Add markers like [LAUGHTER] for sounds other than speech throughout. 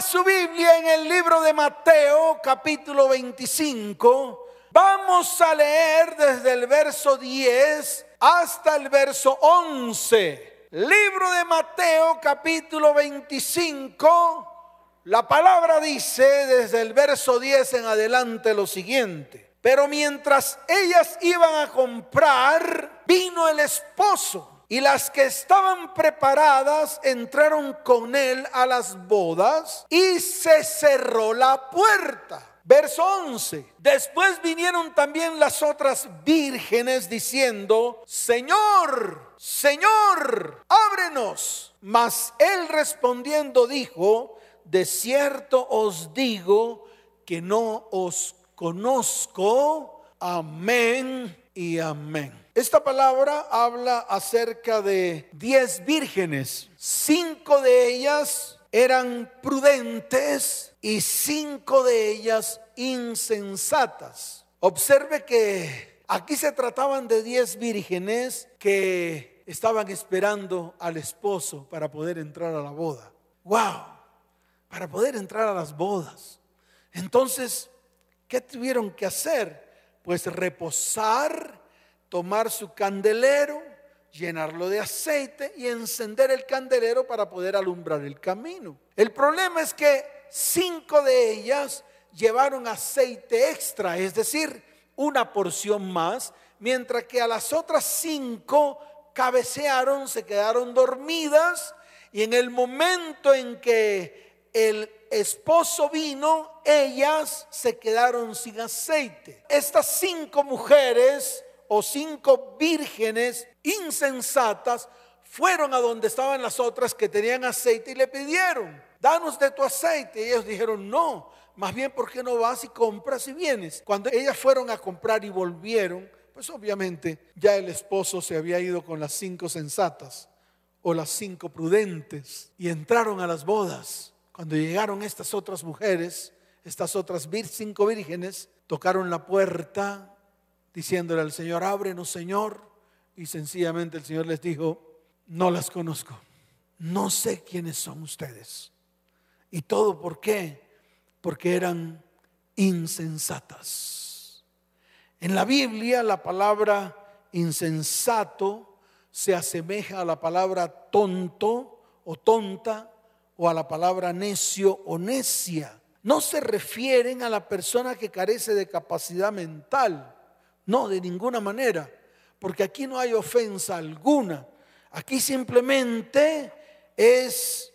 Su Biblia en el libro de Mateo capítulo 25. Vamos a leer desde el verso 10 hasta el verso 11. Libro de Mateo capítulo 25. La palabra dice desde el verso 10 en adelante lo siguiente. Pero mientras ellas iban a comprar, vino el esposo y las que estaban preparadas entraron con él a las bodas y se cerró la puerta. Verso 11. Después vinieron también las otras vírgenes diciendo, Señor, Señor, ábrenos. Mas él respondiendo dijo, de cierto os digo que no os conozco. Amén y amén. Esta palabra habla acerca de diez vírgenes. Cinco de ellas eran prudentes y cinco de ellas insensatas. Observe que aquí se trataban de diez vírgenes que estaban esperando al esposo para poder entrar a la boda. ¡Wow! Para poder entrar a las bodas. Entonces, ¿qué tuvieron que hacer? Pues reposar tomar su candelero, llenarlo de aceite y encender el candelero para poder alumbrar el camino. El problema es que cinco de ellas llevaron aceite extra, es decir, una porción más, mientras que a las otras cinco cabecearon, se quedaron dormidas y en el momento en que el esposo vino, ellas se quedaron sin aceite. Estas cinco mujeres o cinco vírgenes insensatas fueron a donde estaban las otras que tenían aceite y le pidieron, danos de tu aceite. Y ellos dijeron, no, más bien, ¿por qué no vas y compras y vienes? Cuando ellas fueron a comprar y volvieron, pues obviamente ya el esposo se había ido con las cinco sensatas o las cinco prudentes y entraron a las bodas. Cuando llegaron estas otras mujeres, estas otras cinco vírgenes, tocaron la puerta diciéndole al Señor, ábrenos Señor. Y sencillamente el Señor les dijo, no las conozco, no sé quiénes son ustedes. ¿Y todo por qué? Porque eran insensatas. En la Biblia la palabra insensato se asemeja a la palabra tonto o tonta o a la palabra necio o necia. No se refieren a la persona que carece de capacidad mental no, de ninguna manera, porque aquí no hay ofensa alguna. Aquí simplemente es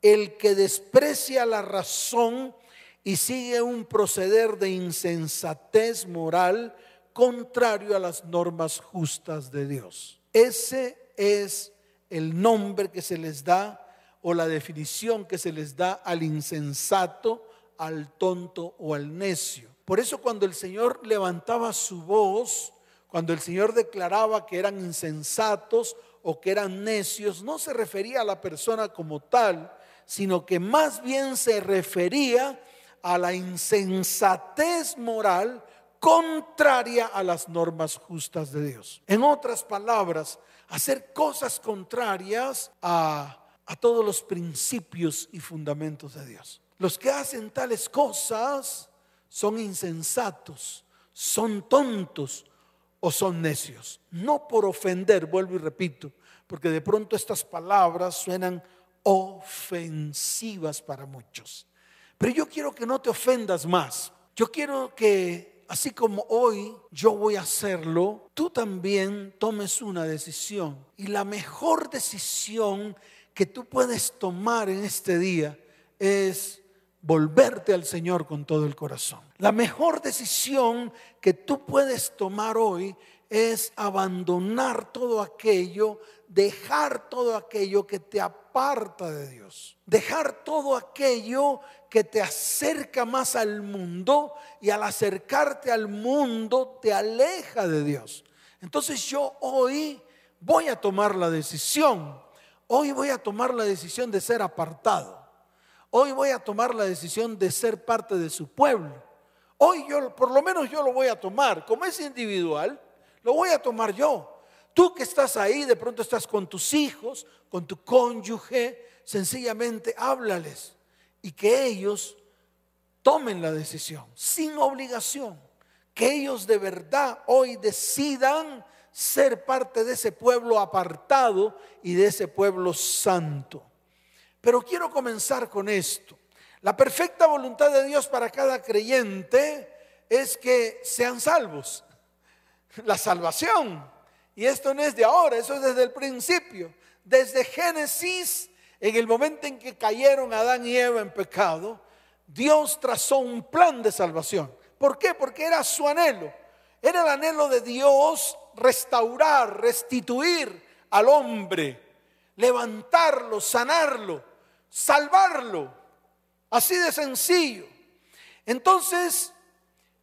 el que desprecia la razón y sigue un proceder de insensatez moral contrario a las normas justas de Dios. Ese es el nombre que se les da o la definición que se les da al insensato, al tonto o al necio. Por eso cuando el Señor levantaba su voz, cuando el Señor declaraba que eran insensatos o que eran necios, no se refería a la persona como tal, sino que más bien se refería a la insensatez moral contraria a las normas justas de Dios. En otras palabras, hacer cosas contrarias a, a todos los principios y fundamentos de Dios. Los que hacen tales cosas son insensatos, son tontos o son necios. No por ofender, vuelvo y repito, porque de pronto estas palabras suenan ofensivas para muchos. Pero yo quiero que no te ofendas más. Yo quiero que, así como hoy yo voy a hacerlo, tú también tomes una decisión. Y la mejor decisión que tú puedes tomar en este día es volverte al Señor con todo el corazón. La mejor decisión que tú puedes tomar hoy es abandonar todo aquello, dejar todo aquello que te aparta de Dios, dejar todo aquello que te acerca más al mundo y al acercarte al mundo te aleja de Dios. Entonces yo hoy voy a tomar la decisión, hoy voy a tomar la decisión de ser apartado. Hoy voy a tomar la decisión de ser parte de su pueblo. Hoy yo, por lo menos yo lo voy a tomar. Como es individual, lo voy a tomar yo. Tú que estás ahí, de pronto estás con tus hijos, con tu cónyuge, sencillamente háblales y que ellos tomen la decisión sin obligación, que ellos de verdad hoy decidan ser parte de ese pueblo apartado y de ese pueblo santo. Pero quiero comenzar con esto. La perfecta voluntad de Dios para cada creyente es que sean salvos. La salvación. Y esto no es de ahora, eso es desde el principio. Desde Génesis, en el momento en que cayeron Adán y Eva en pecado, Dios trazó un plan de salvación. ¿Por qué? Porque era su anhelo. Era el anhelo de Dios restaurar, restituir al hombre, levantarlo, sanarlo, salvarlo. Así de sencillo. Entonces,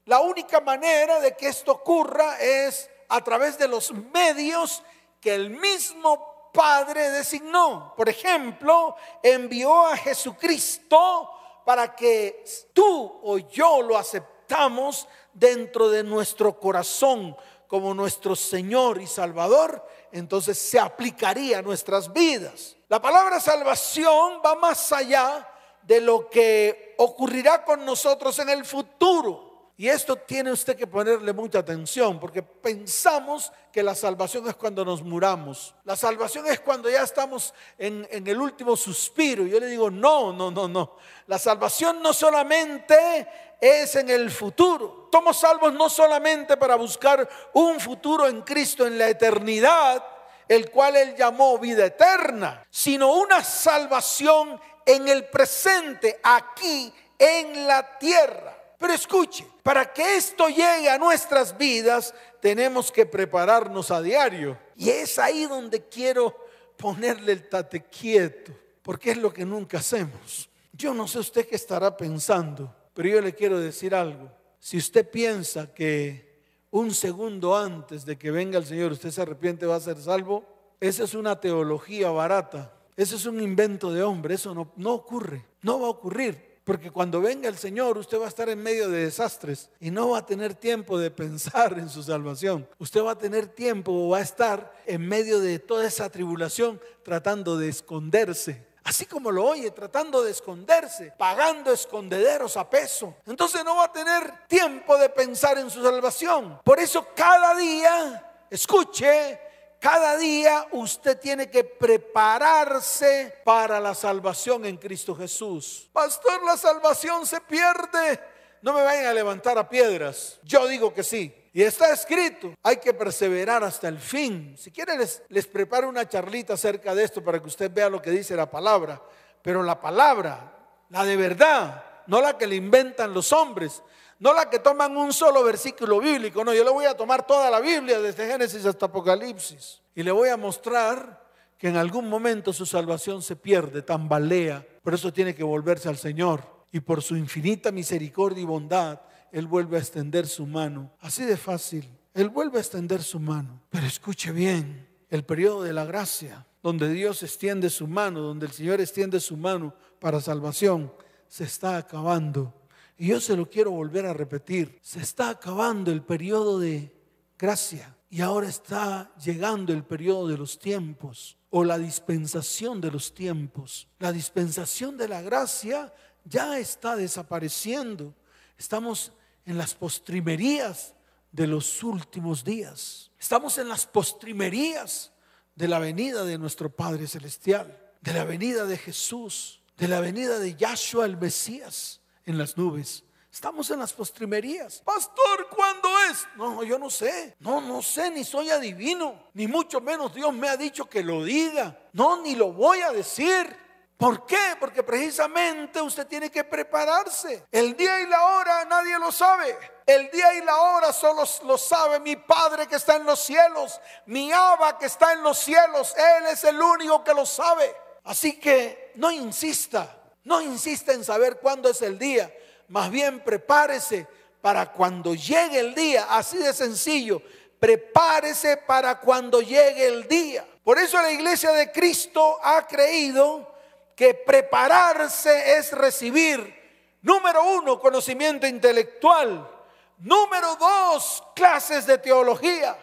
la única manera de que esto ocurra es a través de los medios que el mismo Padre designó. Por ejemplo, envió a Jesucristo para que tú o yo lo aceptamos dentro de nuestro corazón como nuestro Señor y Salvador, entonces se aplicaría a nuestras vidas. La palabra salvación va más allá de lo que ocurrirá con nosotros en el futuro. Y esto tiene usted que ponerle mucha atención porque pensamos que la salvación es cuando nos muramos. La salvación es cuando ya estamos en, el último suspiro. Yo le digo, no, no, no, no. La salvación no solamente es en el futuro. Somos salvos no solamente para buscar un futuro en Cristo en la eternidad, el cual Él llamó vida eterna, sino una salvación en el presente, aquí en la tierra. Pero escuche, para que esto llegue a nuestras vidas, tenemos que prepararnos a diario. Y es ahí donde quiero ponerle el tate quieto, porque es lo que nunca hacemos. Yo no sé usted qué estará pensando, pero yo le quiero decir algo. Si usted piensa que un segundo antes de que venga el Señor usted se arrepiente va a ser salvo, esa es una teología barata. Ese es un invento de hombre, eso no, no ocurre, no va a ocurrir. Porque cuando venga el Señor, usted va a estar en medio de desastres y no va a tener tiempo de pensar en su salvación. Usted va a tener tiempo o va a estar en medio de toda esa tribulación tratando de esconderse. Así como lo oye, tratando de esconderse, pagando escondederos a peso. Entonces no va a tener tiempo de pensar en su salvación. Por eso cada día, escuche, cada día usted tiene que prepararse para la salvación en Cristo Jesús. Pastor, la salvación se pierde. No me vayan a levantar a piedras. Yo digo que sí. Y está escrito, hay que perseverar hasta el fin. Si quieren les, preparo una charlita acerca de esto para que usted vea lo que dice la palabra. Pero la palabra, la de verdad, no la que le inventan los hombres, no la que toman un solo versículo bíblico, no, yo le voy a tomar toda la Biblia desde Génesis hasta Apocalipsis y le voy a mostrar que en algún momento su salvación se pierde, tambalea, por eso tiene que volverse al Señor y por su infinita misericordia y bondad, Él vuelve a extender su mano, así de fácil, Él vuelve a extender su mano, pero escuche bien, el periodo de la gracia, donde Dios extiende su mano, donde el Señor extiende su mano para salvación, se está acabando y yo se lo quiero volver a repetir. Se está acabando el periodo de gracia y ahora está llegando el periodo de los tiempos o la dispensación de los tiempos. La dispensación de la gracia ya está desapareciendo. Estamos en las postrimerías de los últimos días. Estamos en las postrimerías de la venida de nuestro Padre Celestial, de la venida de Jesús, de la venida de Yahshua el Mesías en las nubes. Estamos en las postrimerías. Pastor, ¿cuándo es? No, yo no sé. No, no sé, ni soy adivino. Ni mucho menos Dios me ha dicho que lo diga. No, ni lo voy a decir. ¿Por qué? Porque precisamente usted tiene que prepararse. El día y la hora nadie lo sabe. El día y la hora solo lo sabe mi Padre que está en los cielos, mi Abba que está en los cielos. Él es el único que lo sabe. Así que no insista no insista en saber cuándo es el día, más bien prepárese para cuando llegue el día, así de sencillo, prepárese para cuando llegue el día. Por eso la iglesia de Cristo ha creído que prepararse es recibir, número uno, conocimiento intelectual, número dos, clases de teología,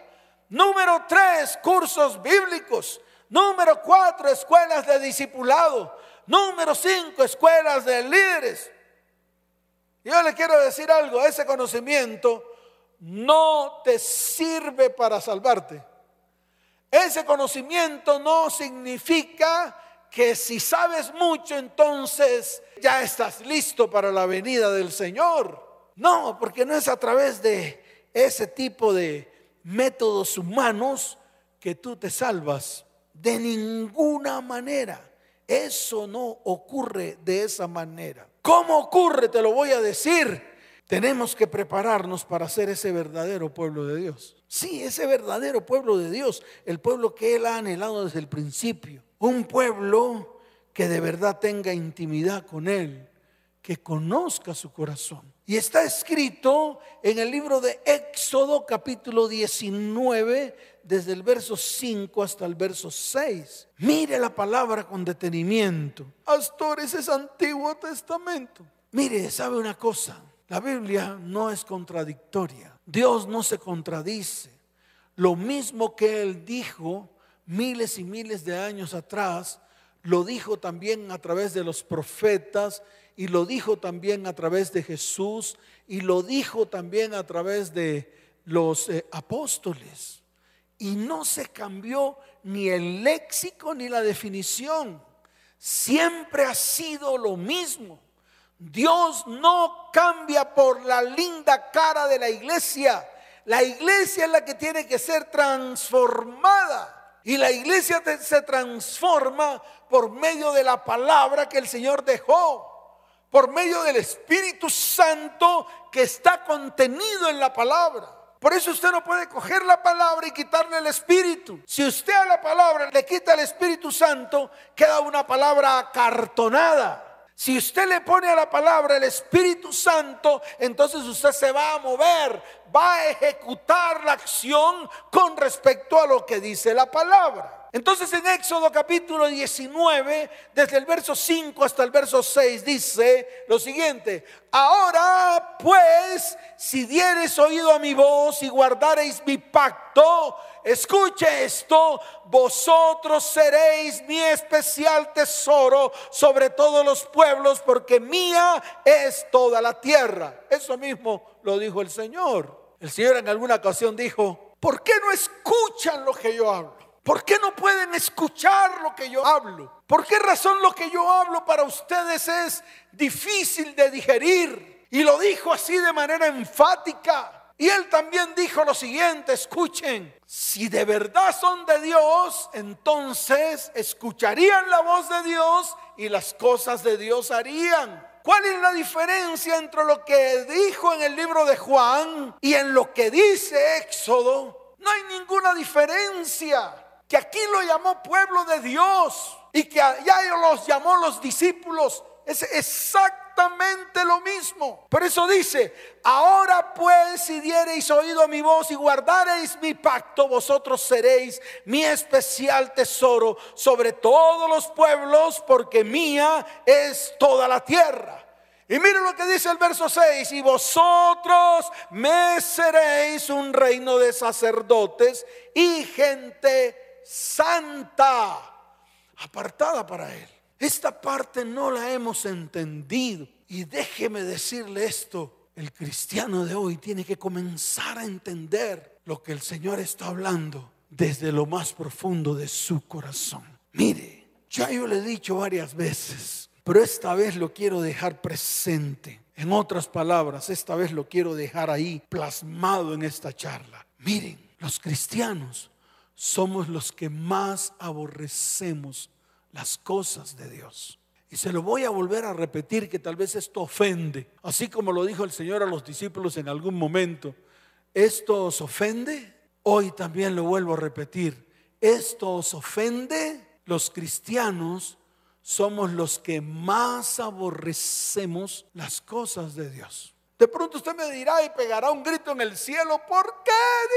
número tres, cursos bíblicos, número cuatro, escuelas de discipulado, Número cinco, escuelas de líderes. Yo le quiero decir algo, ese conocimiento no te sirve para salvarte. Ese conocimiento no significa que si sabes mucho, entonces ya estás listo para la venida del Señor. No, porque no es a través de ese tipo de métodos humanos que tú te salvas. De ninguna manera. Eso no ocurre de esa manera. ¿Cómo ocurre? Te lo voy a decir. Tenemos que prepararnos para ser ese verdadero pueblo de Dios. Sí, ese verdadero pueblo de Dios, el pueblo que Él ha anhelado desde el principio. Un pueblo que de verdad tenga intimidad con Él, que conozca su corazón. Y está escrito en el libro de Éxodo capítulo 19, desde el verso 5 hasta el verso 6. Mire la palabra con detenimiento. Pastores, es Antiguo Testamento. Mire, ¿sabe una cosa? La Biblia no es contradictoria. Dios no se contradice. Lo mismo que Él dijo miles y miles de años atrás, lo dijo también a través de los profetas y lo dijo también a través de Jesús y lo dijo también a través de los eh, apóstoles. Y no se cambió ni el léxico ni la definición. Siempre ha sido lo mismo. Dios no cambia por la linda cara de la iglesia. La iglesia es la que tiene que ser transformada. Y la iglesia se transforma por medio de la palabra que el Señor dejó por medio del Espíritu Santo que está contenido en la palabra. Por eso usted no puede coger la palabra y quitarle el Espíritu. Si usted a la palabra le quita el Espíritu Santo, queda una palabra acartonada. Si usted le pone a la palabra el Espíritu Santo, entonces usted se va a mover, va a ejecutar la acción con respecto a lo que dice la palabra. Entonces en Éxodo capítulo 19, desde el verso 5 hasta el verso 6, dice lo siguiente, ahora pues, si dieres oído a mi voz y guardareis mi pacto, escuche esto, vosotros seréis mi especial tesoro sobre todos los pueblos, porque mía es toda la tierra. Eso mismo lo dijo el Señor. El Señor en alguna ocasión dijo, ¿por qué no escuchan lo que yo hablo? ¿Por qué no pueden escuchar lo que yo hablo? ¿Por qué razón lo que yo hablo para ustedes es difícil de digerir? Y lo dijo así de manera enfática. Y él también dijo lo siguiente, escuchen, si de verdad son de Dios, entonces escucharían la voz de Dios y las cosas de Dios harían. ¿Cuál es la diferencia entre lo que dijo en el libro de Juan y en lo que dice Éxodo? No hay ninguna diferencia que aquí lo llamó pueblo de Dios y que allá los llamó los discípulos. Es exactamente lo mismo. Por eso dice, ahora pues si diereis oído a mi voz y guardareis mi pacto, vosotros seréis mi especial tesoro sobre todos los pueblos, porque mía es toda la tierra. Y miren lo que dice el verso 6, y vosotros me seréis un reino de sacerdotes y gente santa, apartada para Él. Esta parte no la hemos entendido. Y déjeme decirle esto, el cristiano de hoy tiene que comenzar a entender lo que el Señor está hablando desde lo más profundo de su corazón. Mire, ya yo le he dicho varias veces, pero esta vez lo quiero dejar presente. En otras palabras, esta vez lo quiero dejar ahí plasmado en esta charla. Miren, los cristianos somos los que más aborrecemos las cosas de Dios. Y se lo voy a volver a repetir que tal vez esto ofende, así como lo dijo el Señor a los discípulos en algún momento. ¿Esto os ofende? Hoy también lo vuelvo a repetir. ¿Esto os ofende? Los cristianos somos los que más aborrecemos las cosas de Dios. De pronto usted me dirá y pegará un grito en el cielo, ¿por qué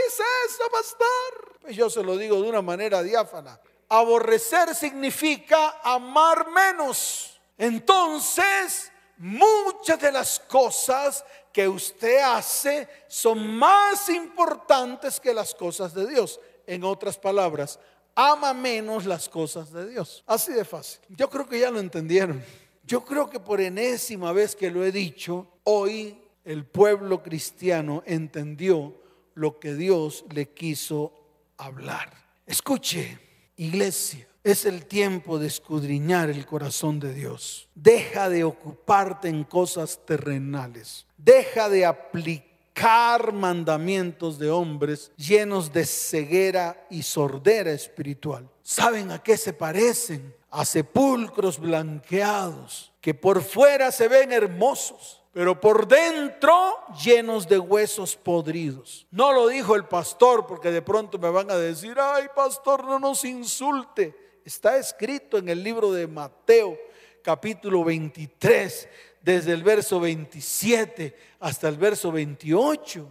dice eso, pastor? Pues yo se lo digo de una manera diáfana. Aborrecer significa amar menos. Entonces, muchas de las cosas que usted hace son más importantes que las cosas de Dios. En otras palabras, ama menos las cosas de Dios. Así de fácil. Yo creo que ya lo entendieron. Yo creo que por enésima vez que lo he dicho, hoy el pueblo cristiano entendió lo que Dios le quiso hablar. Escuche, iglesia, es el tiempo de escudriñar el corazón de Dios. Deja de ocuparte en cosas terrenales. Deja de aplicar mandamientos de hombres llenos de ceguera y sordera espiritual. ¿Saben a qué se parecen? A sepulcros blanqueados que por fuera se ven hermosos, pero por dentro llenos de huesos podridos. No lo dijo el pastor porque de pronto me van a decir, ay pastor, no nos insulte. Está escrito en el libro de Mateo capítulo 23, desde el verso 27 hasta el verso 28.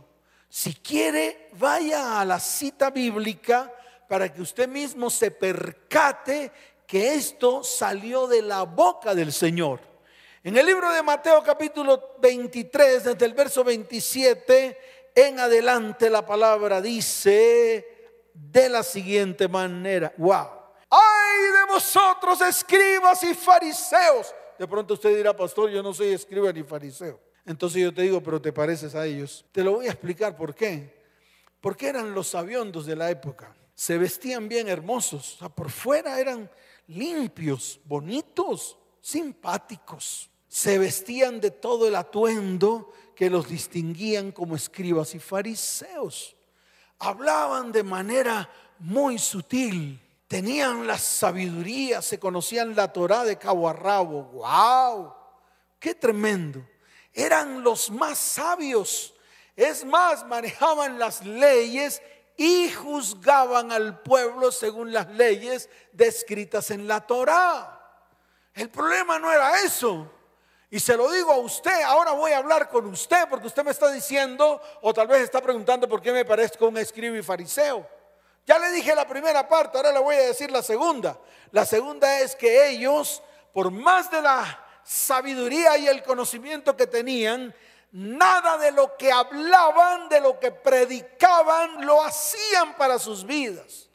Si quiere, vaya a la cita bíblica para que usted mismo se percate que esto salió de la boca del Señor. En el libro de Mateo capítulo 23, desde el verso 27 en adelante, la palabra dice de la siguiente manera, wow, ay de vosotros escribas y fariseos. De pronto usted dirá, pastor, yo no soy escriba ni fariseo. Entonces yo te digo, pero te pareces a ellos. Te lo voy a explicar por qué. Porque eran los sabiondos de la época. Se vestían bien hermosos. O sea, por fuera eran limpios, bonitos, simpáticos se vestían de todo el atuendo que los distinguían como escribas y fariseos. Hablaban de manera muy sutil, tenían la sabiduría, se conocían la Torah de cabo a rabo. ¡Wow! ¡Qué tremendo! Eran los más sabios. Es más, manejaban las leyes y juzgaban al pueblo según las leyes descritas en la Torah. El problema no era eso. Y se lo digo a usted, ahora voy a hablar con usted porque usted me está diciendo o tal vez está preguntando por qué me parezco un escribo y fariseo. Ya le dije la primera parte, ahora le voy a decir la segunda. La segunda es que ellos, por más de la sabiduría y el conocimiento que tenían, nada de lo que hablaban, de lo que predicaban, lo hacían para sus vidas.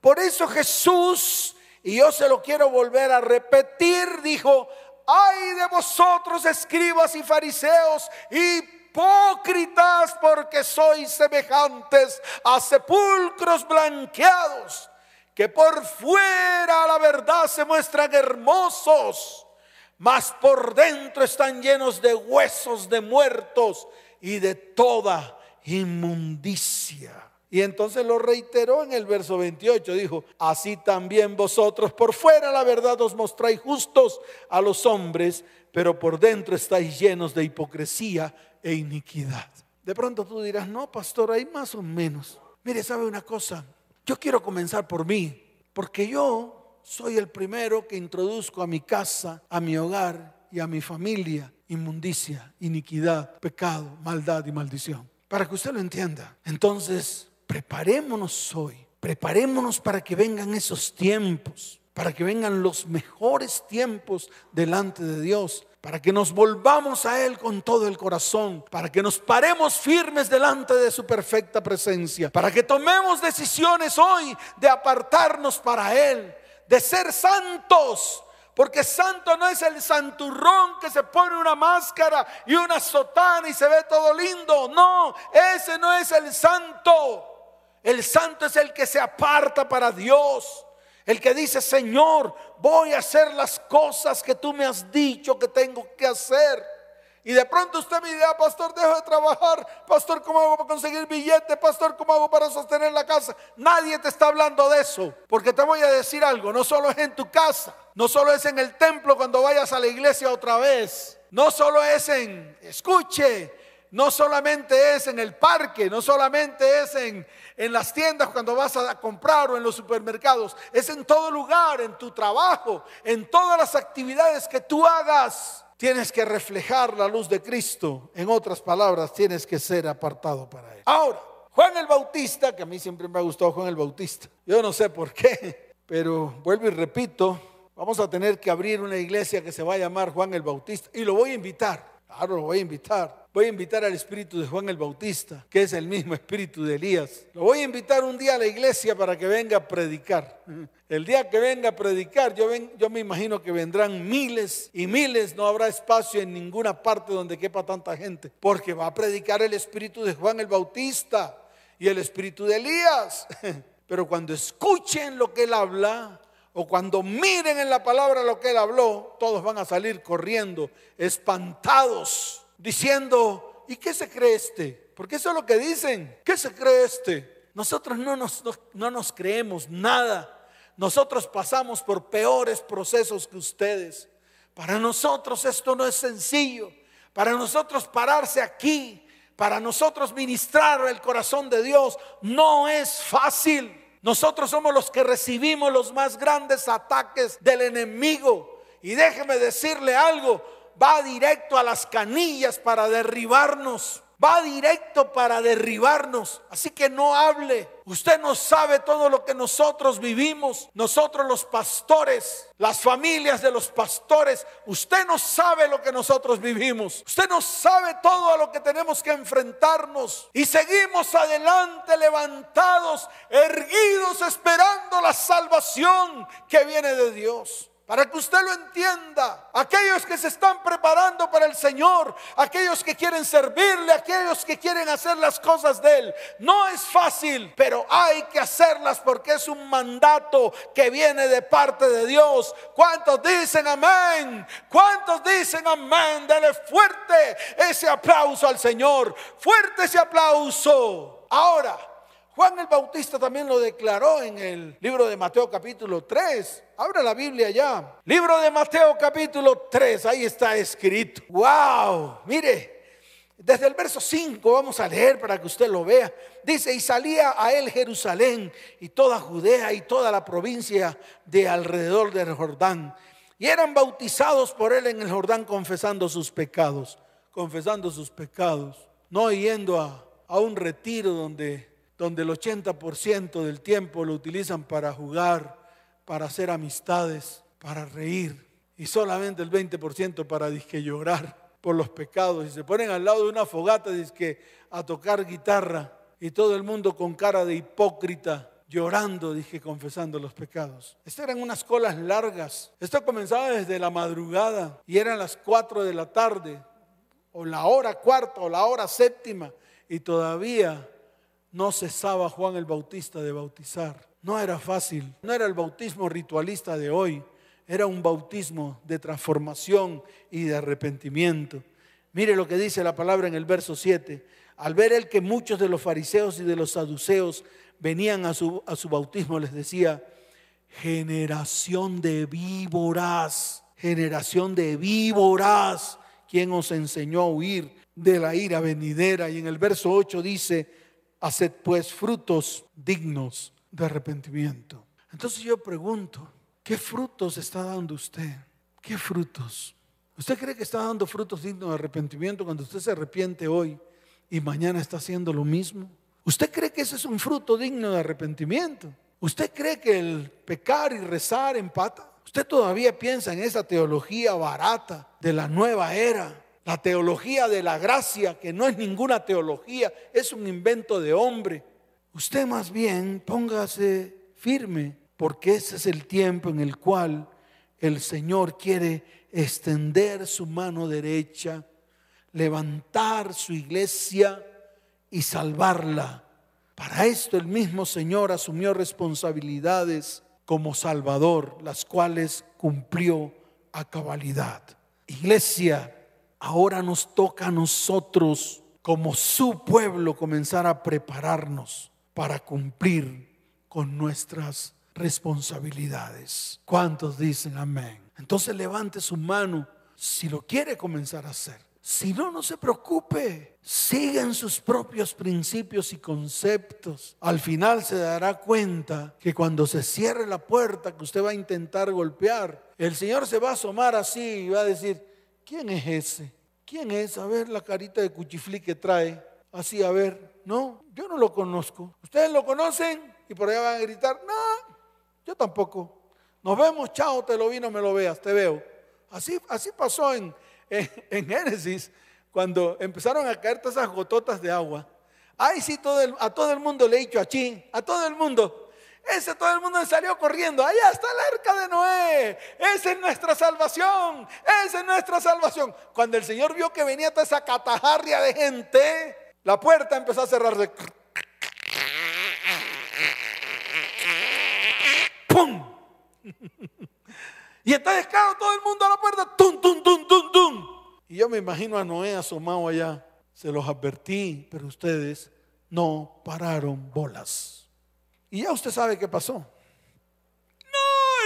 Por eso Jesús, y yo se lo quiero volver a repetir, dijo, ay de vosotros escribas y fariseos, hipócritas, porque sois semejantes a sepulcros blanqueados, que por fuera la verdad se muestran hermosos, mas por dentro están llenos de huesos de muertos y de toda inmundicia. Y entonces lo reiteró en el verso 28, dijo, así también vosotros por fuera la verdad os mostráis justos a los hombres, pero por dentro estáis llenos de hipocresía e iniquidad. De pronto tú dirás, no, pastor, hay más o menos. Mire, ¿sabe una cosa? Yo quiero comenzar por mí, porque yo soy el primero que introduzco a mi casa, a mi hogar y a mi familia inmundicia, iniquidad, pecado, maldad y maldición. Para que usted lo entienda. Entonces, preparémonos hoy, preparémonos para que vengan esos tiempos, para que vengan los mejores tiempos delante de Dios, para que nos volvamos a Él con todo el corazón, para que nos paremos firmes delante de su perfecta presencia, para que tomemos decisiones hoy de apartarnos para Él, de ser santos. Porque santo no es el santurrón que se pone una máscara y una sotana y se ve todo lindo. No, ese no es el santo. El santo es el que se aparta para Dios. El que dice, Señor, voy a hacer las cosas que tú me has dicho que tengo que hacer. Y de pronto usted me dirá, pastor, dejo de trabajar. Pastor, ¿cómo hago para conseguir billete? Pastor, ¿cómo hago para sostener la casa? Nadie te está hablando de eso. Porque te voy a decir algo, no solo es en tu casa, no solo es en el templo cuando vayas a la iglesia otra vez. No solo es en, escuche, no solamente es en el parque, no solamente es en, en las tiendas cuando vas a comprar o en los supermercados, es en todo lugar, en tu trabajo, en todas las actividades que tú hagas. Tienes que reflejar la luz de Cristo. En otras palabras, tienes que ser apartado para Él. Ahora, Juan el Bautista, que a mí siempre me ha gustado Juan el Bautista. Yo no sé por qué, pero vuelvo y repito, vamos a tener que abrir una iglesia que se va a llamar Juan el Bautista y lo voy a invitar. Claro, lo voy a invitar. Voy a invitar al espíritu de Juan el Bautista, que es el mismo espíritu de Elías. Lo voy a invitar un día a la iglesia para que venga a predicar. [LAUGHS] El día que venga a predicar, yo, yo me imagino que vendrán miles y miles, no habrá espacio en ninguna parte donde quepa tanta gente, porque va a predicar el espíritu de Juan el Bautista y el espíritu de Elías. [LAUGHS] Pero cuando escuchen lo que él habla, o cuando miren en la palabra lo que él habló, todos van a salir corriendo, espantados, diciendo, ¿y qué se cree este? Porque eso es lo que dicen, ¿qué se cree este? Nosotros no nos, no nos creemos nada. Nosotros pasamos por peores procesos que ustedes. Para nosotros esto no es sencillo. Para nosotros pararse aquí, para nosotros ministrar el corazón de Dios, no es fácil. Nosotros somos los que recibimos los más grandes ataques del enemigo. Y déjeme decirle algo, va directo a las canillas para derribarnos. Va directo para derribarnos. Así que no hable. Usted no sabe todo lo que nosotros vivimos. Nosotros los pastores, las familias de los pastores. Usted no sabe lo que nosotros vivimos. Usted no sabe todo a lo que tenemos que enfrentarnos. Y seguimos adelante levantados, erguidos, esperando la salvación que viene de Dios para que usted lo entienda. Aquellos que se están preparando para el Señor, aquellos que quieren servirle, aquellos que quieren hacer las cosas de Él. No es fácil, pero hay que hacerlas porque es un mandato que viene de parte de Dios. ¿Cuántos dicen amén? ¿Cuántos dicen amén? Dele fuerte ese aplauso al Señor. Fuerte ese aplauso. Ahora, Juan el Bautista también lo declaró en el libro de Mateo capítulo 3. Abra la Biblia ya. Libro de Mateo capítulo 3, ahí está escrito. ¡Wow! Mire, desde el verso 5 vamos a leer para que usted lo vea. Dice, y salía a él Jerusalén y toda Judea y toda la provincia de alrededor del Jordán. Y eran bautizados por él en el Jordán confesando sus pecados, confesando sus pecados, no yendo a, a un retiro donde donde el 80% del tiempo lo utilizan para jugar, para hacer amistades, para reír, y solamente el 20% para disque llorar por los pecados. Y se ponen al lado de una fogata disque a tocar guitarra, y todo el mundo con cara de hipócrita, llorando, dije, confesando los pecados. Estas eran unas colas largas. Esto comenzaba desde la madrugada y eran las 4 de la tarde, o la hora cuarta, o la hora séptima, y todavía no cesaba Juan el Bautista de bautizar. No era fácil, no era el bautismo ritualista de hoy, era un bautismo de transformación y de arrepentimiento. Mire lo que dice la palabra en el verso 7. Al ver él que muchos de los fariseos y de los saduceos venían a su, a su bautismo, les decía, generación de víboras, generación de víboras, quien os enseñó a huir de la ira venidera. Y en el verso 8 dice, Haced pues frutos dignos de arrepentimiento. Entonces yo pregunto, ¿qué frutos está dando usted? ¿Qué frutos? ¿Usted cree que está dando frutos dignos de arrepentimiento cuando usted se arrepiente hoy y mañana está haciendo lo mismo? ¿Usted cree que ese es un fruto digno de arrepentimiento? ¿Usted cree que el pecar y rezar empata? ¿Usted todavía piensa en esa teología barata de la nueva era la teología de la gracia, que no es ninguna teología, es un invento de hombre. Usted más bien póngase firme, porque ese es el tiempo en el cual el Señor quiere extender su mano derecha, levantar su iglesia y salvarla. Para esto el mismo Señor asumió responsabilidades como Salvador, las cuales cumplió a cabalidad. Iglesia, ahora nos toca a nosotros como su pueblo comenzar a prepararnos para cumplir con nuestras responsabilidades. ¿Cuántos dicen amén? Entonces levante su mano si lo quiere comenzar a hacer. Si no, no se preocupe. Sigan sus propios principios y conceptos. Al final se dará cuenta que cuando se cierre la puerta que usted va a intentar golpear, el Señor se va a asomar así y va a decir, ¿quién es ese? ¿Quién es? A ver la carita de cuchiflí que trae. Así, a ver. No, yo no lo conozco. ¿Ustedes lo conocen? Y por allá van a gritar, no, yo tampoco. Nos vemos, chao, te lo vi, no me lo veas, te veo. Así, así pasó en, en, Génesis. cuando empezaron a caer todas esas gototas de agua. Ay, sí, a todo el mundo le he dicho achí, a todo el mundo. Ese todo el mundo salió corriendo. Allá está la arca de Noé. Esa es nuestra salvación. Esa es nuestra salvación. Cuando el Señor vio que venía toda esa catajarria de gente, la puerta empezó a cerrarse. ¡Pum! Y entonces, claro, todo el mundo a la puerta. ¡Tum, tum, tum, tum, tum! Y yo me imagino a Noé asomado allá. Se los advertí, pero ustedes no pararon bolas. Y ya usted sabe qué pasó. No,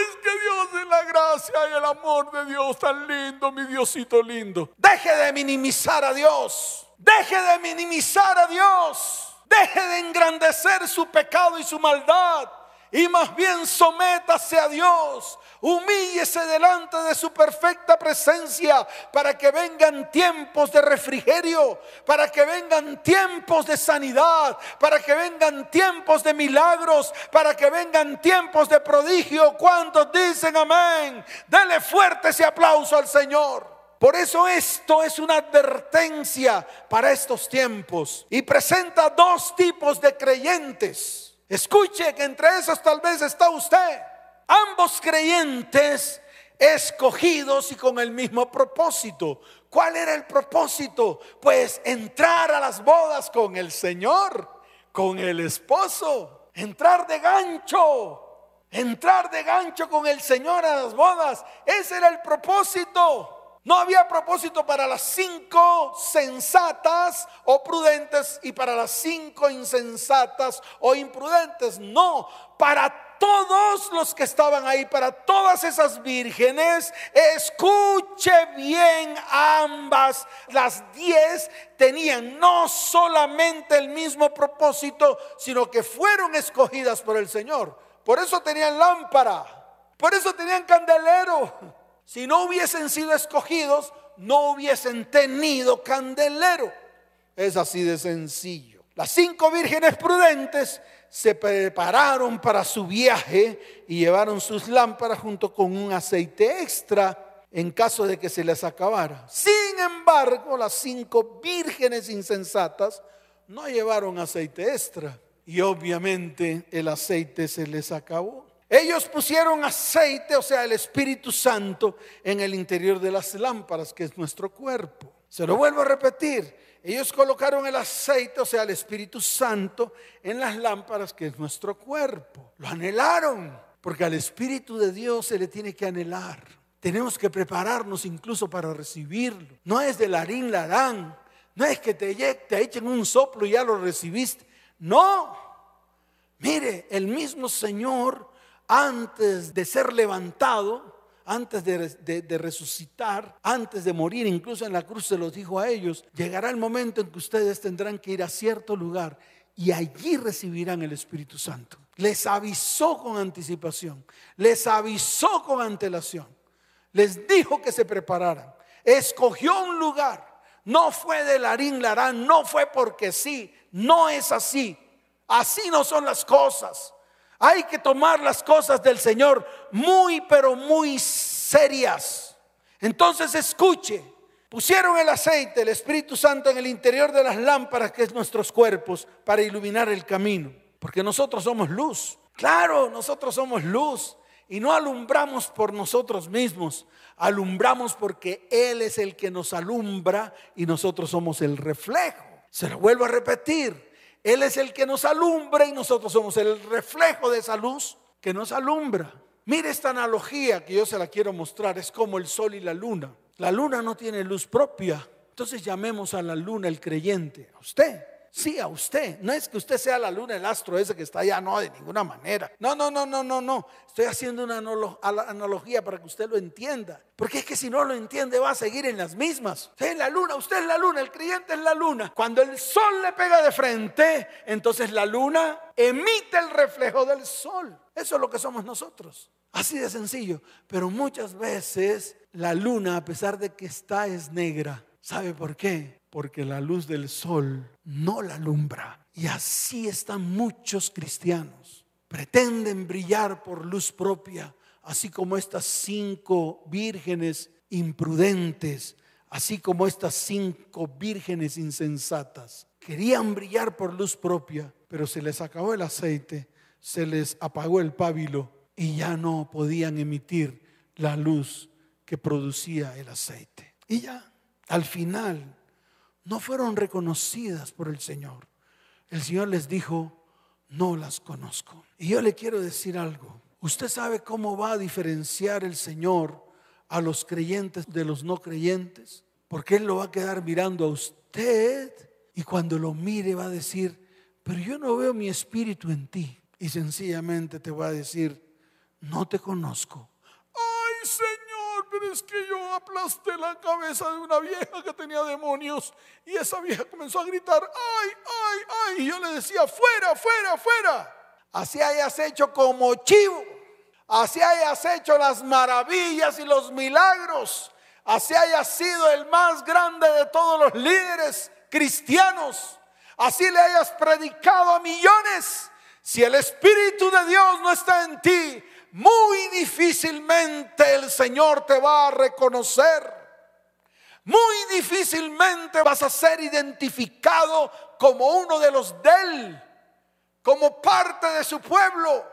es que Dios es la gracia y el amor de Dios tan lindo, mi Diosito lindo. Deje de minimizar a Dios. Deje de minimizar a Dios. Deje de engrandecer su pecado y su maldad y más bien sométase a Dios, humíllese delante de su perfecta presencia para que vengan tiempos de refrigerio, para que vengan tiempos de sanidad, para que vengan tiempos de milagros, para que vengan tiempos de prodigio. ¿Cuántos dicen amén? Dele fuerte ese aplauso al Señor. Por eso esto es una advertencia para estos tiempos y presenta dos tipos de creyentes. Escuche que entre esos tal vez está usted. Ambos creyentes escogidos y con el mismo propósito. ¿Cuál era el propósito? Pues entrar a las bodas con el Señor, con el esposo, entrar de gancho, entrar de gancho con el Señor a las bodas. Ese era el propósito. No había propósito para las cinco sensatas o prudentes y para las cinco insensatas o imprudentes. No, para todos los que estaban ahí, para todas esas vírgenes, escuche bien ambas, las diez tenían no solamente el mismo propósito, sino que fueron escogidas por el Señor. Por eso tenían lámpara, por eso tenían candelero si no hubiesen sido escogidos, no hubiesen tenido candelero. Es así de sencillo. Las cinco vírgenes prudentes se prepararon para su viaje y llevaron sus lámparas junto con un aceite extra en caso de que se les acabara. Sin embargo, las cinco vírgenes insensatas no llevaron aceite extra y obviamente el aceite se les acabó. Ellos pusieron aceite, o sea, el Espíritu Santo, en el interior de las lámparas, que es nuestro cuerpo. Se lo vuelvo a repetir. Ellos colocaron el aceite, o sea, el Espíritu Santo, en las lámparas, que es nuestro cuerpo. Lo anhelaron, porque al Espíritu de Dios se le tiene que anhelar. Tenemos que prepararnos incluso para recibirlo. No es de larín larán. No es que te, te echen un soplo y ya lo recibiste. No. Mire, el mismo Señor antes de ser levantado, antes de, resucitar, antes de morir, incluso en la cruz se los dijo a ellos, llegará el momento en que ustedes tendrán que ir a cierto lugar y allí recibirán el Espíritu Santo. Les avisó con anticipación, les avisó con antelación, les dijo que se prepararan, escogió un lugar, no fue de Larín Larán, no fue porque sí, no es así, así no son las cosas. Hay que tomar las cosas del Señor muy, pero muy serias. Entonces escuche, pusieron el aceite, el Espíritu Santo en el interior de las lámparas, que es nuestros cuerpos, para iluminar el camino. Porque nosotros somos luz. Claro, nosotros somos luz. Y no alumbramos por nosotros mismos, alumbramos porque Él es el que nos alumbra y nosotros somos el reflejo. Se lo vuelvo a repetir. Él es el que nos alumbra y nosotros somos el reflejo de esa luz que nos alumbra. Mire esta analogía que yo se la quiero mostrar, es como el sol y la luna. La luna no tiene luz propia, entonces llamemos a la luna el creyente, a usted. Sí, a usted. No es que usted sea la luna, el astro ese que está allá, no, de ninguna manera. No, no, no, no, no, no. Estoy haciendo una analogía para que usted lo entienda. Porque es que si no lo entiende va a seguir en las mismas. Usted es la luna, usted es la luna, el creyente es la luna. Cuando el sol le pega de frente, entonces la luna emite el reflejo del sol. Eso es lo que somos nosotros. Así de sencillo. Pero muchas veces la luna, a pesar de que está, es negra. ¿Sabe por qué? Porque la luz del sol no la alumbra. Y así están muchos cristianos. Pretenden brillar por luz propia, así como estas cinco vírgenes imprudentes. así como estas cinco vírgenes insensatas. Querían brillar por luz propia, pero se les acabó el aceite, se les apagó el pábilo y ya no podían emitir la luz que producía el aceite. Y ya, al final, no fueron reconocidas por el Señor. El Señor les dijo, no las conozco. Y yo le quiero decir algo. Usted sabe cómo va a diferenciar el Señor a los creyentes de los no creyentes, porque Él lo va a quedar mirando a usted y cuando lo mire va a decir, pero yo no veo mi espíritu en ti. Y sencillamente te va a decir, no te conozco. Ay Señor, es que yo aplasté la cabeza de una vieja que tenía demonios y esa vieja comenzó a gritar, ay, ay, ay. Y yo le decía, fuera, fuera, fuera. Así hayas hecho como chivo así hayas hecho las maravillas y los milagros, así hayas sido el más grande de todos los líderes cristianos, así le hayas predicado a millones, si el Espíritu de Dios no está en ti, muy difícilmente el Señor te va a reconocer. Muy difícilmente vas a ser identificado como uno de los de Él, como parte de su pueblo.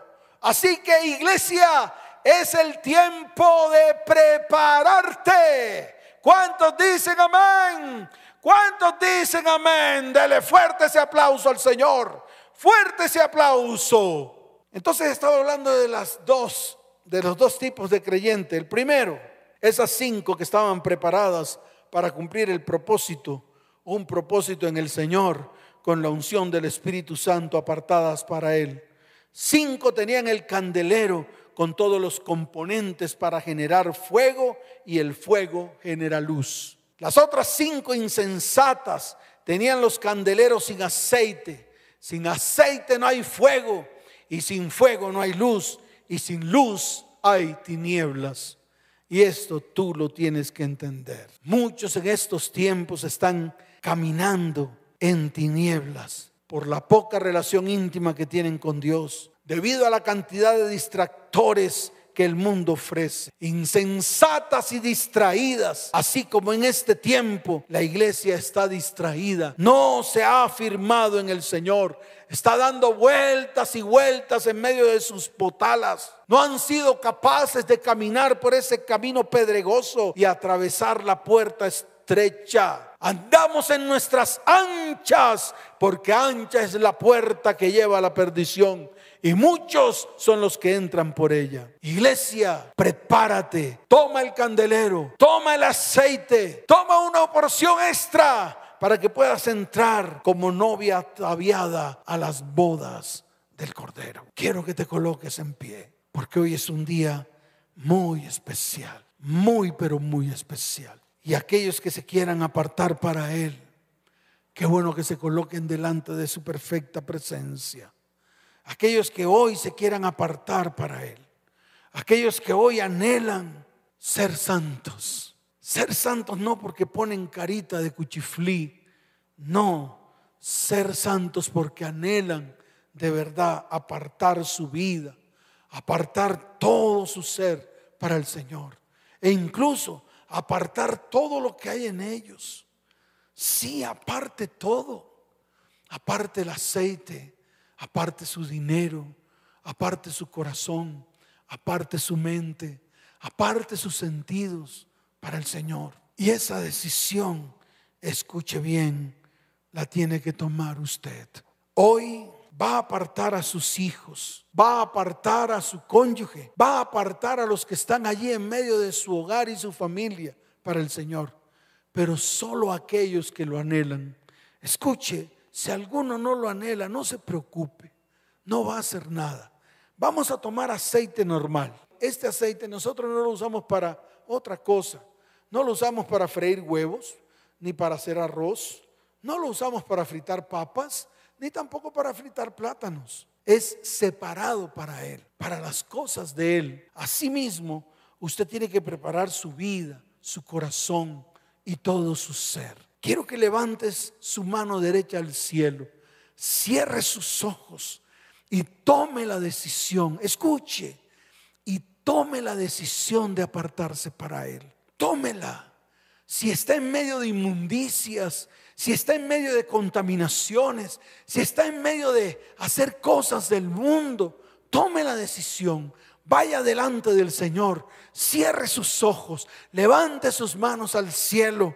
Así que iglesia, es el tiempo de prepararte. ¿Cuántos dicen amén? ¿Cuántos dicen amén? Dele fuerte ese aplauso al Señor. Fuerte ese aplauso. Entonces estaba hablando de las dos, de los dos tipos de creyente. El primero, esas cinco que estaban preparadas para cumplir el propósito, un propósito en el Señor, con la unción del Espíritu Santo apartadas para Él. Cinco tenían el candelero con todos los componentes para generar fuego y el fuego genera luz. Las otras cinco insensatas tenían los candeleros sin aceite. Sin aceite no hay fuego y sin fuego no hay luz y sin luz hay tinieblas. Y esto tú lo tienes que entender. Muchos en estos tiempos están caminando en tinieblas por la poca relación íntima que tienen con Dios, debido a la cantidad de distractores que el mundo ofrece, insensatas y distraídas, así como en este tiempo la iglesia está distraída, no se ha afirmado en el Señor, está dando vueltas y vueltas en medio de sus potalas, no han sido capaces de caminar por ese camino pedregoso y atravesar la puerta estrecha Andamos en nuestras anchas, porque ancha es la puerta que lleva a la perdición. Y muchos son los que entran por ella. Iglesia, prepárate. Toma el candelero, toma el aceite, toma una porción extra para que puedas entrar como novia ataviada a las bodas del Cordero. Quiero que te coloques en pie, porque hoy es un día muy especial, muy, pero muy especial y aquellos que se quieran apartar para Él. Qué bueno que se coloquen delante de su perfecta presencia. Aquellos que hoy se quieran apartar para Él. Aquellos que hoy anhelan ser santos. Ser santos no porque ponen carita de cuchiflí. No, ser santos porque anhelan de verdad apartar su vida, apartar todo su ser para el Señor. E incluso apartar todo lo que hay en ellos. Sí, aparte todo. Aparte el aceite, aparte su dinero, aparte su corazón, aparte su mente, aparte sus sentidos para el Señor. Y esa decisión, escuche bien, la tiene que tomar usted. Hoy va a apartar a sus hijos, va a apartar a su cónyuge, va a apartar a los que están allí en medio de su hogar y su familia para el Señor. Pero solo aquellos que lo anhelan. Escuche, si alguno no lo anhela, no se preocupe, no va a hacer nada. Vamos a tomar aceite normal. Este aceite nosotros no lo usamos para otra cosa. No lo usamos para freír huevos, ni para hacer arroz. No lo usamos para fritar papas, ni tampoco para fritar plátanos. Es separado para Él, para las cosas de Él. Asimismo, usted tiene que preparar su vida, su corazón y todo su ser. Quiero que levantes su mano derecha al cielo, cierre sus ojos y tome la decisión, escuche, y tome la decisión de apartarse para Él. Tómela. si está en medio de inmundicias, si está en medio de contaminaciones, si está en medio de hacer cosas del mundo, tome la decisión, vaya delante del Señor, cierre sus ojos, levante sus manos al cielo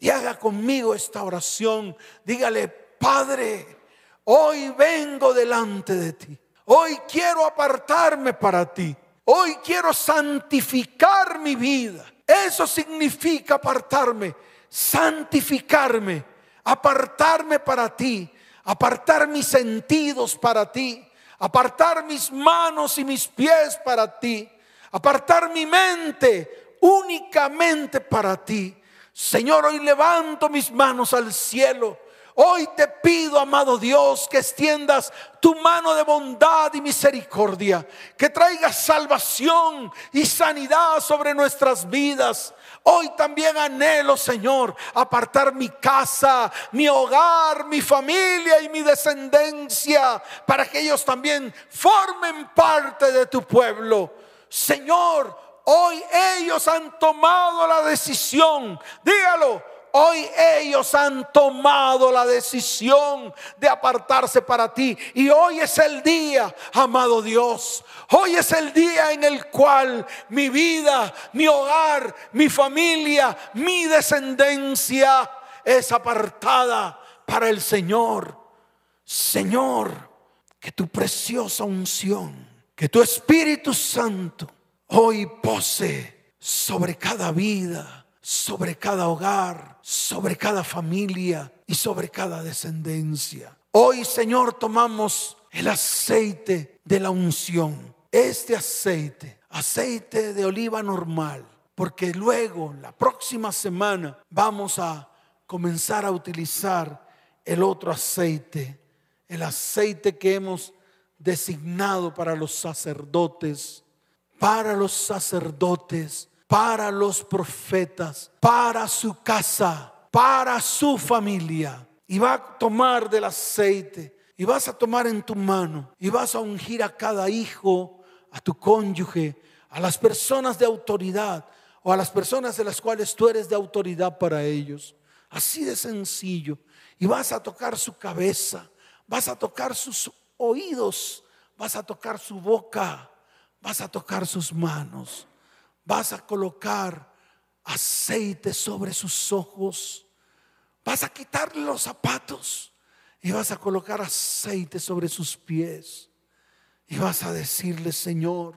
y haga conmigo esta oración. Dígale, Padre, hoy vengo delante de ti. Hoy quiero apartarme para ti. Hoy quiero santificar mi vida. Eso significa apartarme, santificarme, apartarme para ti, apartar mis sentidos para ti, apartar mis manos y mis pies para ti, apartar mi mente únicamente para ti. Señor, hoy levanto mis manos al cielo Hoy te pido, amado Dios, que extiendas tu mano de bondad y misericordia, que traigas salvación y sanidad sobre nuestras vidas. Hoy también anhelo, Señor, apartar mi casa, mi hogar, mi familia y mi descendencia, para que ellos también formen parte de tu pueblo. Señor, hoy ellos han tomado la decisión, dígalo, Hoy ellos han tomado la decisión de apartarse para ti. Y hoy es el día, amado Dios. Hoy es el día en el cual mi vida, mi hogar, mi familia, mi descendencia es apartada para el Señor. Señor, que tu preciosa unción, que tu Espíritu Santo hoy pose sobre cada vida sobre cada hogar, sobre cada familia y sobre cada descendencia. Hoy, Señor, tomamos el aceite de la unción. Este aceite, aceite de oliva normal, porque luego, la próxima semana, vamos a comenzar a utilizar el otro aceite, el aceite que hemos designado para los sacerdotes, para los sacerdotes para los profetas, para su casa, para su familia. Y va a tomar del aceite y vas a tomar en tu mano y vas a ungir a cada hijo, a tu cónyuge, a las personas de autoridad o a las personas de las cuales tú eres de autoridad para ellos. Así de sencillo. Y vas a tocar su cabeza, vas a tocar sus oídos, vas a tocar su boca, vas a tocar sus manos vas a colocar aceite sobre sus ojos, vas a quitarle los zapatos y vas a colocar aceite sobre sus pies y vas a decirle, Señor,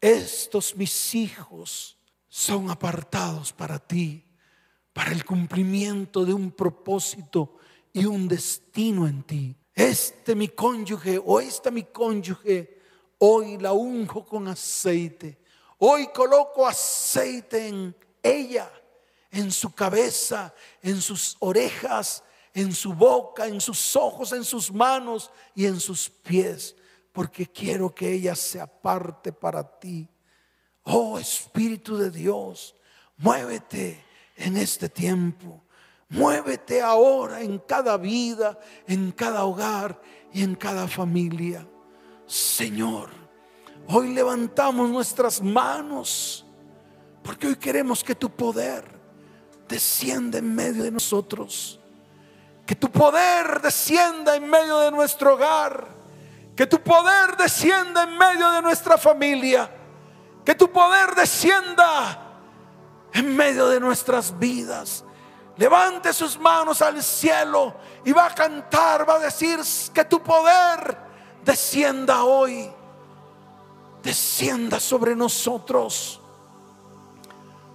estos mis hijos son apartados para ti, para el cumplimiento de un propósito y un destino en ti. Este mi cónyuge o esta mi cónyuge, hoy la unjo con aceite Hoy coloco aceite en ella, en su cabeza, en sus orejas, en su boca, en sus ojos, en sus manos y en sus pies, porque quiero que ella se aparte para ti. Oh Espíritu de Dios, muévete en este tiempo. Muévete ahora en cada vida, en cada hogar y en cada familia. Señor, Hoy levantamos nuestras manos porque hoy queremos que tu poder descienda en medio de nosotros. Que tu poder descienda en medio de nuestro hogar. Que tu poder descienda en medio de nuestra familia. Que tu poder descienda en medio de nuestras vidas. Levante sus manos al cielo y va a cantar, va a decir que tu poder descienda hoy descienda sobre nosotros,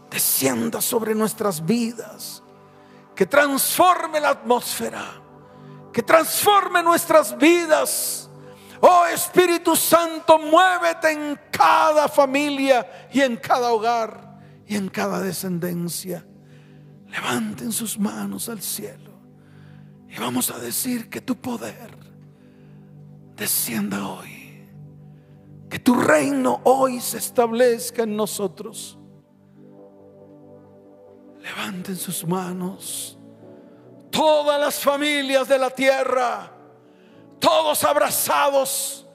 descienda sobre nuestras vidas, que transforme la atmósfera, que transforme nuestras vidas. Oh Espíritu Santo, muévete en cada familia y en cada hogar y en cada descendencia. Levanten sus manos al cielo y vamos a decir que tu poder descienda hoy que tu reino hoy se establezca en nosotros. Levanten sus manos. Todas las familias de la tierra, todos abrazados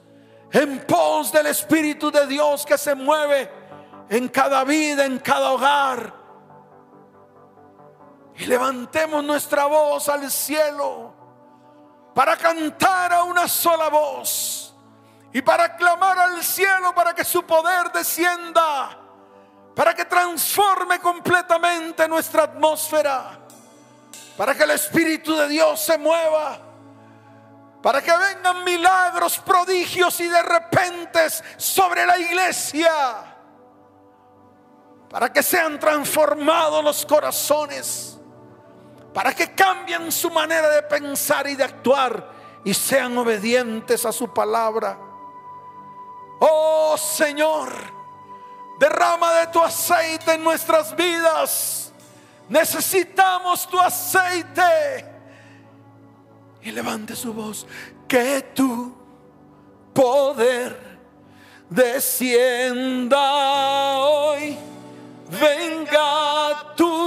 en pos del Espíritu de Dios que se mueve en cada vida, en cada hogar. Y levantemos nuestra voz al cielo para cantar a una sola voz y para clamar al cielo para que su poder descienda, para que transforme completamente nuestra atmósfera, para que el Espíritu de Dios se mueva, para que vengan milagros, prodigios y de repente sobre la iglesia, para que sean transformados los corazones para que cambien su manera de pensar y de actuar y sean obedientes a su palabra. Oh Señor, derrama de tu aceite en nuestras vidas. Necesitamos tu aceite. Y levante su voz, que tu poder descienda hoy. Venga tu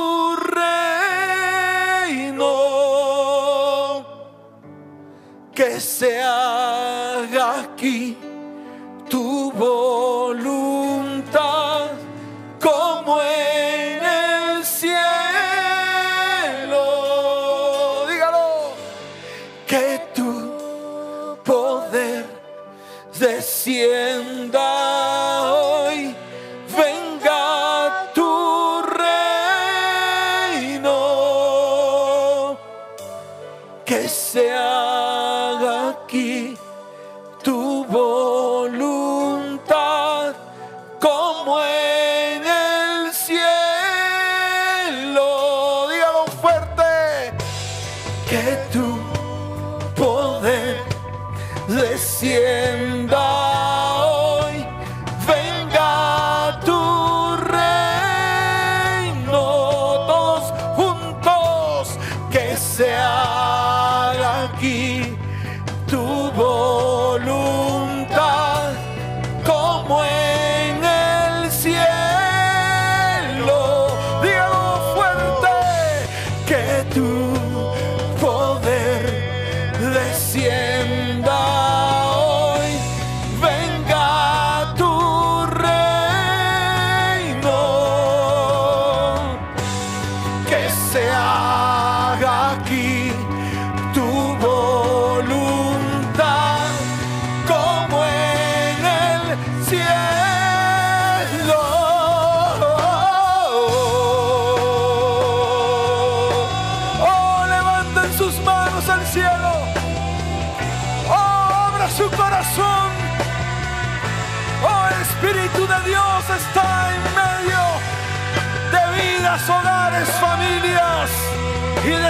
que se haga aquí tu voluntad como en el cielo. Dígalo, que tu poder descienda hoy, venga tu reino, que sea hogares,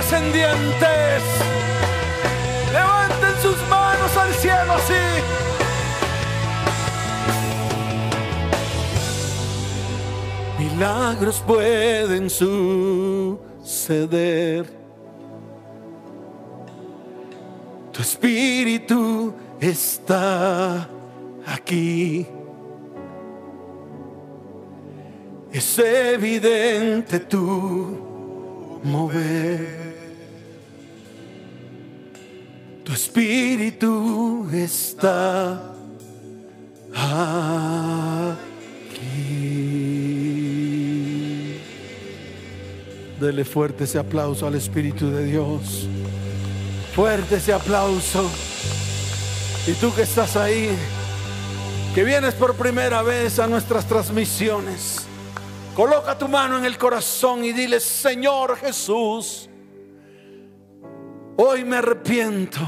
descendientes. Levanten sus manos al cielo así. Milagros pueden suceder. Tu espíritu está aquí. es evidente tu mover. Tu espíritu está aquí. Dele fuerte ese aplauso al Espíritu de Dios. Fuerte ese aplauso. Y tú que estás ahí, que vienes por primera vez a nuestras transmisiones. Coloca tu mano en el corazón y dile, Señor Jesús, hoy me arrepiento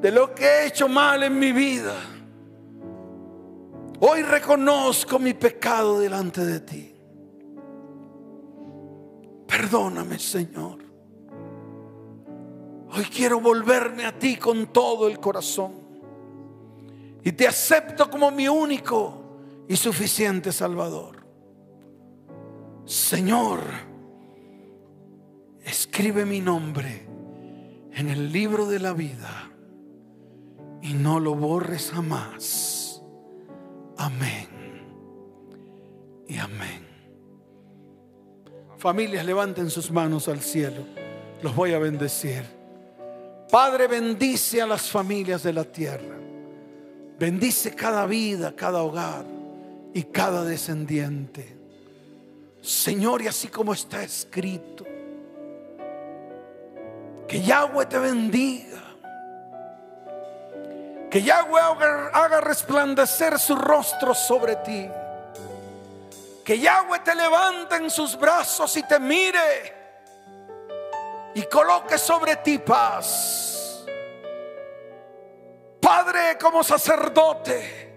de lo que he hecho mal en mi vida. Hoy reconozco mi pecado delante de ti. Perdóname, Señor. Hoy quiero volverme a ti con todo el corazón. Y te acepto como mi único y suficiente Salvador. Señor, escribe mi nombre en el libro de la vida y no lo borres jamás. Amén y amén. Familias, levanten sus manos al cielo. Los voy a bendecir. Padre, bendice a las familias de la tierra. Bendice cada vida, cada hogar y cada descendiente. Señor, y así como está escrito, que Yahweh te bendiga. Que Yahweh haga, resplandecer su rostro sobre ti. Que Yahweh te levante en sus brazos y te mire. Y coloque sobre ti paz. Padre, como sacerdote,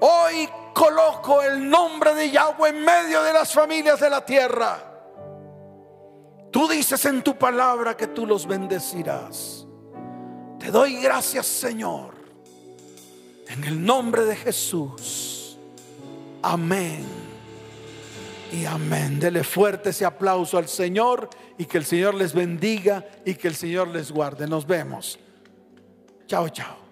hoy coloco el nombre de Yahweh en medio de las familias de la tierra. Tú dices en tu palabra que tú los bendecirás. Te doy gracias, Señor. En el nombre de Jesús. Amén. Y amén. Dele fuerte ese aplauso al Señor y que el Señor les bendiga y que el Señor les guarde. Nos vemos. Chao, chao.